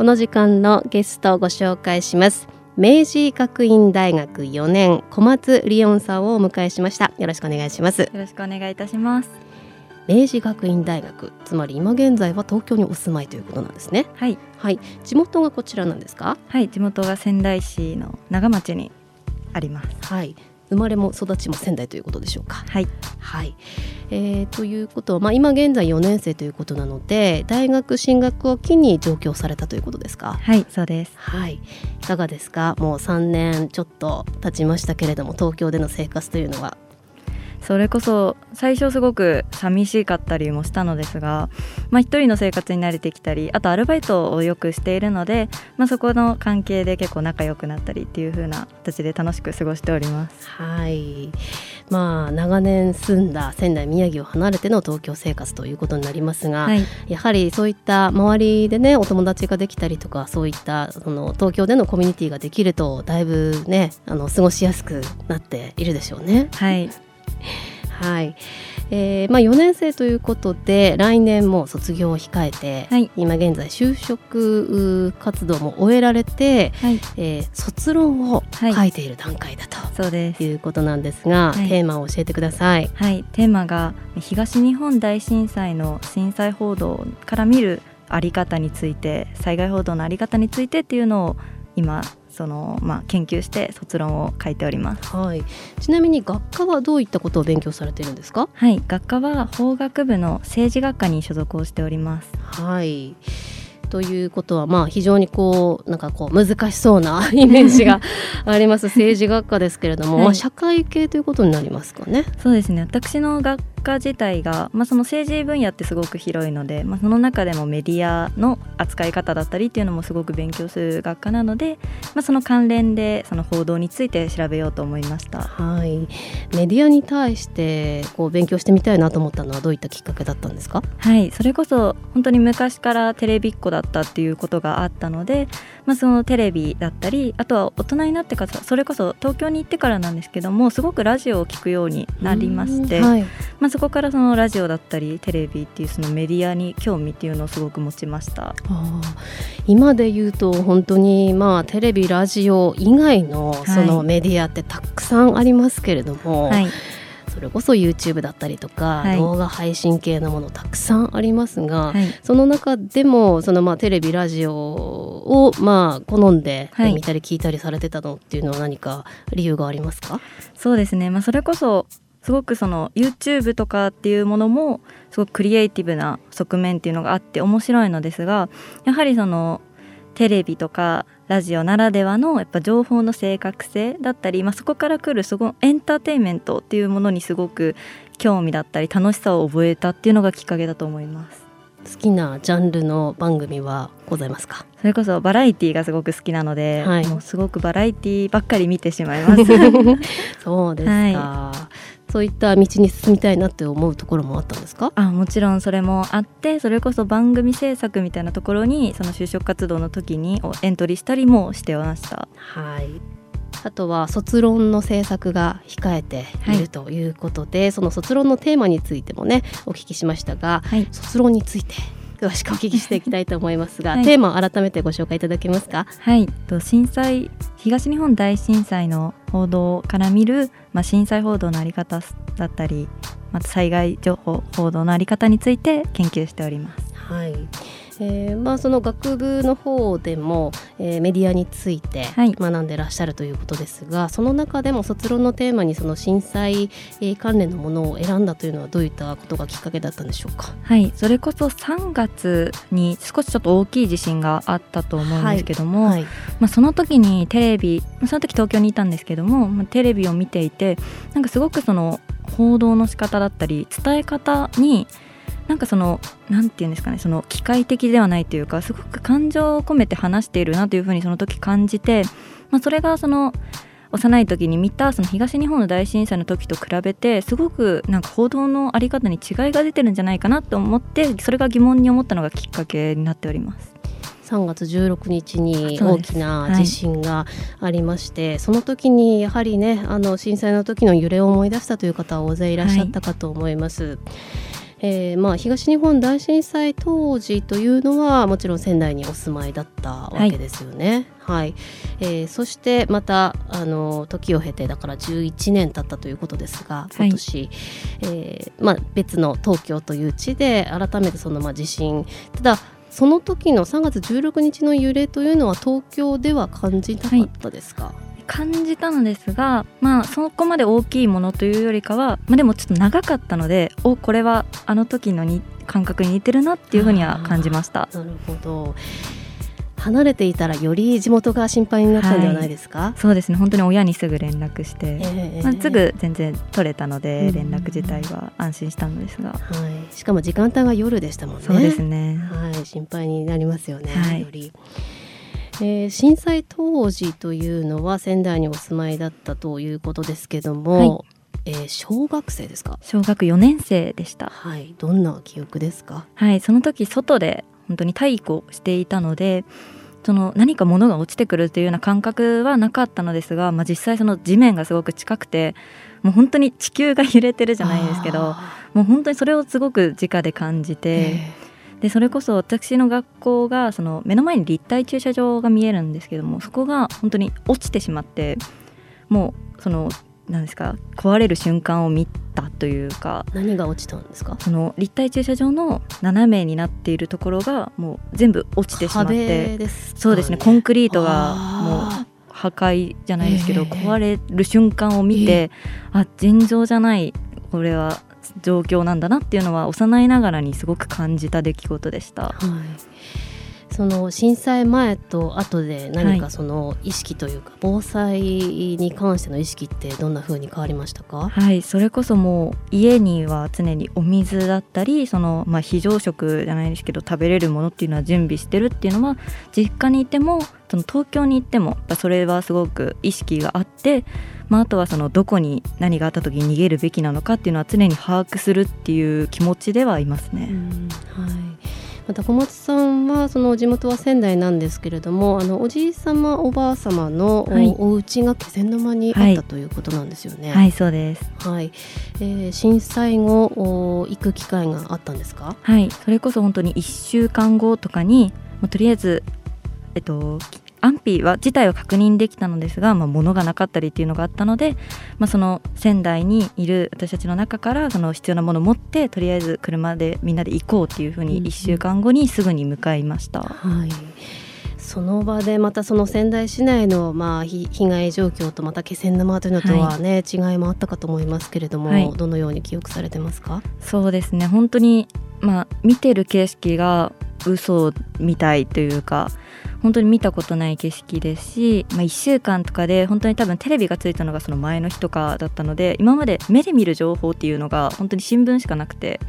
この時間のゲストをご紹介します。明治学院大学4年小松理音さんをお迎えしました。よろしくお願いします。よろしくお願いいたします。明治学院大学つまり今現在は東京にお住まいということなんですね。はい。はい。地元がこちらなんですか？はい。地元が仙台市の長町にあります。はい生まれも育ちも仙台ということでしょうか。はい、はい。えー、ということは、まあ、今現在4年生ということなので大学進学を機に上京されたということですか。はいそうです、はい、いかがですか。もう3年ちょっと経ちましたけれども東京での生活というのはそれこそ最初すごく寂しかったりもしたのですが、まあ、一人の生活に慣れてきたりあとアルバイトをよくしているので、まあ、そこの関係で結構仲良くなったりっていう風な形で楽しく過ごしております。はいまあ、長年住んだ仙台宮城を離れての東京生活ということになりますが、はい、やはりそういった周りでねお友達ができたりとかそういったその東京でのコミュニティができるとだいぶねあの過ごしやすくなっているでしょうね。はい はい、えーまあ、4年生ということで来年も卒業を控えて、はい、今現在就職活動も終えられて、はい、えー、卒論を書いている段階だと、そうです。いうことなんですが、はい、テーマを教えてください。はい、テーマが東日本大震災の震災報道から見るあり方について災害報道のあり方についてっていうのを今その、まあ、研究して卒論を書いております、はい、ちなみに学科はどういったことを勉強されているんですか？はい。学科は法学部の政治学科に所属をしております。はい。ということはまあ非常にこうなんかこう難しそうな イメージが あります。政治学科ですけれども、はい、まあ社会系ということになりますかね。そうですね。私の学科自体が、まあ、その政治分野ってすごく広いので、まあ、その中でもメディアの扱い方だったりっていうのもすごく勉強する学科なので、まあ、その関連でその報道について調べようと思いました、はい、メディアに対してこう勉強してみたいなと思ったのはどういったきっかけだったんですか？はい。それこそ本当に昔からテレビっ子だったっていうことがあったので、まあ、そのテレビだったりあとは大人になってからそれこそ東京に行ってからなんですけどもすごくラジオを聞くようになりまして、はい。まあ、そこからそのラジオだったりテレビっていうそのメディアに興味っていうのをすごく持ちました。今で言うと本当にまあテレビラジオ以外のそのメディアってたくさんありますけれども、はい。それこそ YouTube だったりとか、はい、動画配信系のものたくさんありますが、はい、その中でもそのまあテレビラジオをまあ好んで見たり聞いたりされてたのっていうのは何か理由がありますか、そうですね、まあ、それこそすごくその YouTube とかっていうものもすごくクリエイティブな側面っていうのがあって面白いのですがやはりそのテレビとかラジオならではのやっぱ情報の正確性だったり、まあ、そこから来るそこエンターテインメントっていうものにすごく興味だったり楽しさを覚えたっていうのがきっかけだと思います。好きなジャンルの番組はございますか？それこそバラエティーがすごく好きなので、はい、もうすごくバラエティーばっかり見てしまいます。そうですか、はい。そういった道に進みたいなって思うところもあったんですか？あもちろんそれもあってそれこそ番組制作みたいなところにその就職活動の時にエントリーしたりもしてました。はいあとは卒論の制作が控えているということで、はい、その卒論のテーマについてもねお聞きしましたが、はい、卒論について詳しくお聞きしていきたいと思いますが、はい、テーマを改めてご紹介いただけますか？はい、と震災東日本大震災の報道から見る、まあ、震災報道のあり方だったり、また災害情報報道のあり方について研究しております。はいえーまあ、その学部の方でも、えー、メディアについて学んでらっしゃるということですが、はい、その中でも卒論のテーマにその震災、えー、関連のものを選んだというのはどういったことがきっかけだったんでしょうか？はい。それこそ3月に少しちょっと大きい地震があったと思うんですけども、はい。はい、まあ、その時にテレビその時東京にいたんですけども、まあ、テレビを見ていてなんかすごくその報道の仕方だったり伝え方になんかその何て言うんですかねその機械的ではないというかすごく感情を込めて話しているなというふうにその時感じてまあ、それがその幼い時に見たその東日本の大震災の時と比べてすごくなんか報道の在り方に違いが出てるんじゃないかなと思ってそれが疑問に思ったのがきっかけになっております。3月16日に大きな地震がありまして、はい、その時にやはりねあの震災の時の揺れを思い出したという方は大勢いらっしゃったかと思います。はいえーまあ、東日本大震災当時というのはもちろん仙台にお住まいだったわけですよね。はい、はい、えー、そしてまたあの時を経てだから11年経ったということですが今年、はい、えー、まあ、別の東京という地で改めてそのまあ地震。ただその時の3月16日の揺れというのは東京では感じなかったですか、はい感じたのですがまあそこまで大きいものというよりかは、まあ、でもちょっと長かったのでおこれはあの時のに感覚に似てるなっていうふうには感じました。なるほど。離れていたらより地元が心配になったんではないですか、はい、そうですね。本当に親にすぐ連絡して、えー、まあ、すぐ全然取れたので連絡自体は安心したのですが、はい、しかも時間帯が夜でしたもんね。そうですね、はい、心配になりますよね、はい、より。えー、震災当時というのは仙台にお住まいだったということですけども、はい、えー、小学生ですか？小学4年生でした。はい。どんな記憶ですか？はい。その時外で本当に体育をしていたのでその何か物が落ちてくるというような感覚はなかったのですが、まあ、実際その地面がすごく近くてもう本当に地球が揺れてるじゃないですけどもう本当にそれをすごく直で感じて。でそれこそ私の学校がその目の前に立体駐車場が見えるんですけどもそこが本当に落ちてしまってもうその何ですか壊れる瞬間を見たというか何が落ちたんですか？その立体駐車場の斜めになっているところがもう全部落ちてしまってそうですねコンクリートがもう破壊じゃないですけど、えー、壊れる瞬間を見て、えー、あ尋常じゃないこれは状況なんだなっていうのは幼いながらにすごく感じた出来事でした。はい。その震災前と後で何かその意識というか、防災に関しての意識ってどんな風に変わりましたか？はい。それこそもう家には常にお水だったりその、まあ、非常食じゃないですけど食べれるものっていうのは準備してるっていうのは実家にいてもその東京に行ってもそれはすごく意識があってまあ、あとはそのどこに何があった時に逃げるべきなのかっていうのは常に把握するっていう気持ちではいますね。はいまた小松さんはその地元は仙台なんですけれどもあのおじい様おばあ様のお,、はい、お家が気仙沼にあったということなんですよね。はい、はい、そうです。はい、えー、震災後お行く機会があったんですか？はい、それこそ本当に1週間後とかに、まあ、とりあえずえっと安否は自体は確認できたのですが、まあ、物がなかったりっていうのがあったので、まあ、その仙台にいる私たちの中からその必要なものを持ってとりあえず車でみんなで行こうっていうふうに1週間後にすぐに向かいました。はい。その場でまたその仙台市内のまあ被害状況とまた気仙沼というのとはね、はい、違いもあったかと思いますけれども、はい、どのように記憶されてますか？そうですね。本当にまあ見てる景色が嘘みたいというか本当に見たことない景色ですし、まあ、1週間とかで本当に多分テレビがついたのがその前の日とかだったので今まで目で見る情報っていうのが本当に新聞しかなくて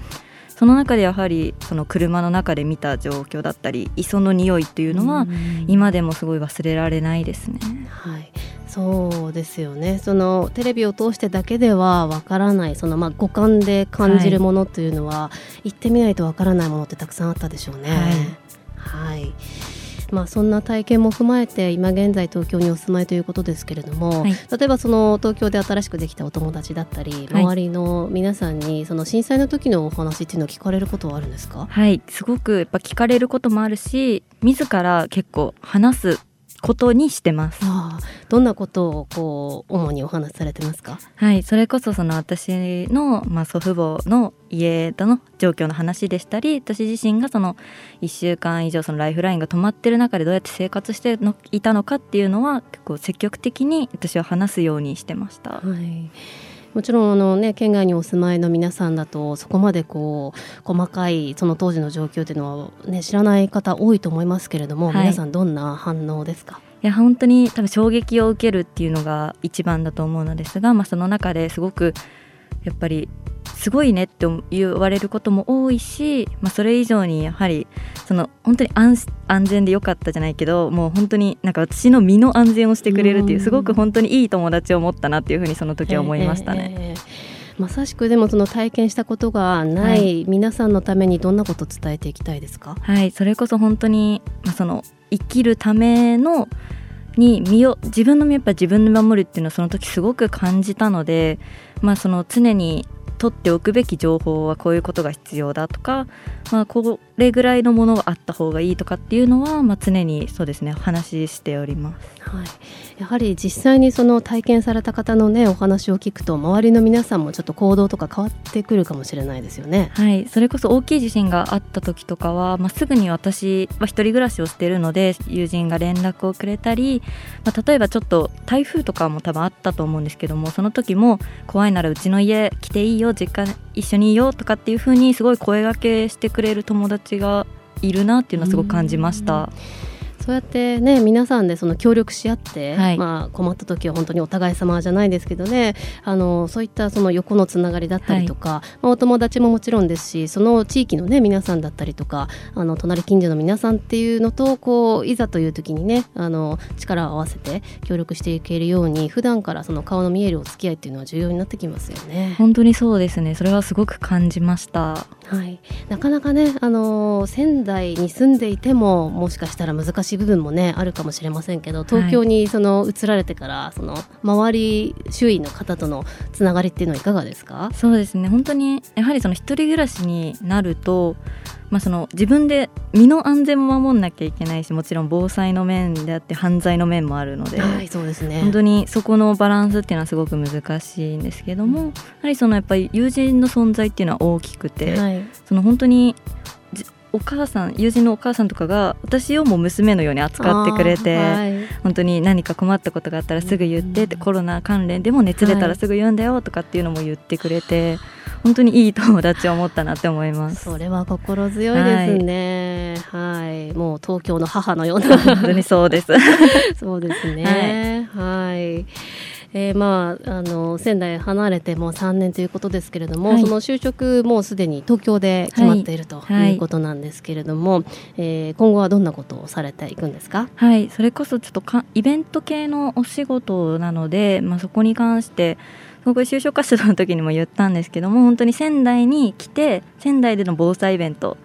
その中でやはりその車の中で見た状況だったり磯の匂いっていうのは今でもすごい忘れられないですね。はい。そうですよね。そのテレビを通してだけではわからないそのまあ五感で感じるものというのは、はい、行ってみないとわからないものってたくさんあったでしょうね。はい、はいまあ、そんな体験も踏まえて今現在東京にお住まいということですけれども、はい、例えばその東京で新しくできたお友達だったり、周りの皆さんにその震災の時のお話っていうのを聞かれることはあるんですか？はい。すごくやっぱ聞かれることもあるし自ら結構話すことにしてます。あどんなことをこう主にお話しされてますか？はい、それこそその私のまあ祖父母の家での状況の話でしたり、私自身がその1週間以上そのライフラインが止まってる中でどうやって生活してのいたのかっていうのは結構積極的に私は話すようにしてました。はいもちろんあの、ね、県外にお住まいの皆さんだとそこまでこう細かいその当時の状況というのは、ね、知らない方多いと思いますけれども、はい、皆さんどんな反応ですか？いや本当に多分衝撃を受けるっていうのが一番だと思うのですが、まあ、その中ですごくやっぱりすごいねって言われることも多いし、まあ、それ以上にやはりその本当に安安全でよかったじゃないけどもう本当になんか私の身の安全をしてくれるっていうすごく本当にいい友達を持ったなっていうふうにその時は思いましたね。まさしくでもその体験したことがない皆さんのためにどんなことを伝えていきたいですか、はい、はい、それこそ本当に、まあ、その生きるためのに身を自分の身をやっぱ自分で守るっていうのはその時すごく感じたので、まあ、その常に取っておくべき情報はこういうことが必要だとか、まあ、これぐらいのものがあった方がいいとかっていうのは、まあ、常にそうですね話しております。はい、やはり実際にその体験された方のねお話を聞くと周りの皆さんもちょっと行動とか変わってくるかもしれないですよね。はいそれこそ大きい地震があった時とかは、まあ、すぐに私は一人暮らしをしているので友人が連絡をくれたり、まあ、例えばちょっと台風とかも多分あったと思うんですけどもその時も怖いならうちの家来ていいよ実家一緒にいようとかっていうふうにすごい声がけしてくれる友達がいるなっていうのはすごく感じました。そうやってね皆さんでその協力し合って、はい、まあ、困った時は本当にお互い様じゃないですけどねあのそういったその横のつながりだったりとか、はい、まあ、お友達ももちろんですしその地域のね皆さんだったりとかあの隣近所の皆さんっていうのとこういざという時にねあの力を合わせて協力していけるように普段からその顔の見えるお付き合いっていうのは重要になってきますよね。本当にそうですねそれはすごく感じました。はい、なかなかねあの仙台に住んでいてももしかしたら難しい部分もねあるるかもしれませんけど東京にその移られてから、はい、その周り周囲の方とのつながりっていうのはいかがですか？そうですね。本当にやはりその一人暮らしになるとまあ、その自分で身の安全も守んなきゃいけないしもちろん防災の面であって犯罪の面もあるので,、はいそうですね、本当にそこのバランスっていうのはすごく難しいんですけども、やはりそのやっぱり友人の存在っていうのは大きくて、はい、その本当にお母さん友人のお母さんとかが私をも娘のように扱ってくれて、はい、本当に何か困ったことがあったらすぐ言ってって、コロナ関連でも熱出たらすぐ言うんだよとかっていうのも言ってくれて、はい、本当にいい友達を持ったなって思います。それは心強いですね、はい、はい、もう東京の母のような。本当にそうです。そうですね。はい。えー、まああの仙台離れてもう3年ということですけれども、はい、その就職もうすでに東京で決まっているということなんですけれども、はい、えー、今後はどんなことをされていくんですか？はい。それこそちょっとかイベント系のお仕事なので、まあ、そこに関して僕就職活動の時にも言ったんですけども本当に仙台に来て仙台での防災イベント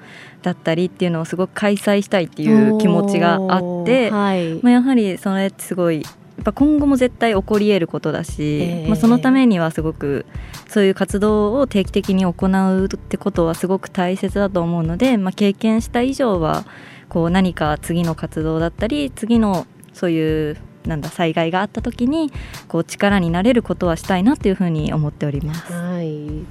だったりっていうのをすごく開催したいっていう気持ちがあって、はい、まあ、やはりそれってすごいやっぱ今後も絶対起こり得ることだし、えー、まあ、そのためにはすごくそういう活動を定期的に行うってことはすごく大切だと思うので、まあ、経験した以上はこう何か次の活動だったり次のそういうなんだ災害があった時にこう力になれることはしたいなというふうに思っております。はい。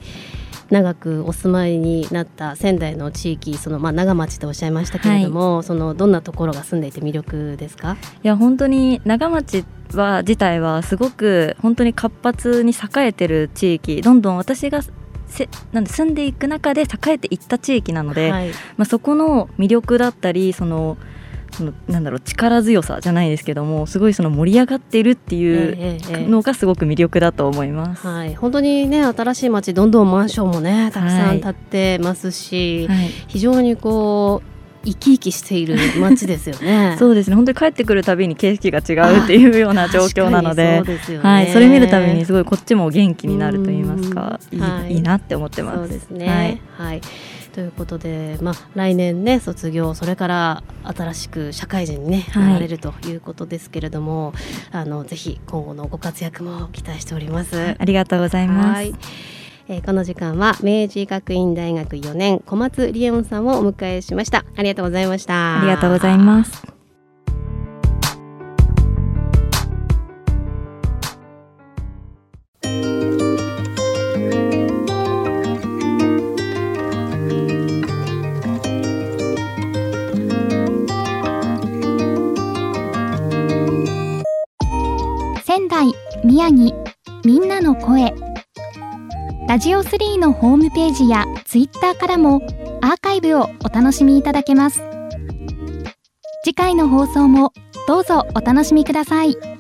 長くお住まいになった仙台の地域そのまあ長町とおっしゃいましたけれども、はい、そのどんなところが住んでいて魅力ですか？いや本当に長町は自体はすごく本当に活発に栄えてる地域どんどん私がせなんで住んでいく中で栄えていった地域なので、はい、まあ、そこの魅力だったりそのそのなんだろう力強さじゃないですけどもすごいその盛り上がっているっていうのがすごく魅力だと思います、はい、本当にね新しい街どんどんマンションもねたくさん建ってますし、はい、非常にこう生き生きしている街ですよね。そうですね。本当に帰ってくるたびに景色が違うっていうような状況なので でね、はい、それ見るたびにすごいこっちも元気になると言いますかいいはい、いいなって思ってます。そうですね。はい、はいということで、まあ、来年ね卒業それから新しく社会人に、ね、なられるということですけれども、はい、あのぜひ今後のご活躍も期待しております。ありがとうございます。えー、この時間は明治学院大学4年小松理恵音さんをお迎えしました。ありがとうございました。ありがとうございます仙台宮城みんなの声ラジオ3のホームページやツイッターからもアーカイブをお楽しみいただけます次回の放送もどうぞお楽しみください。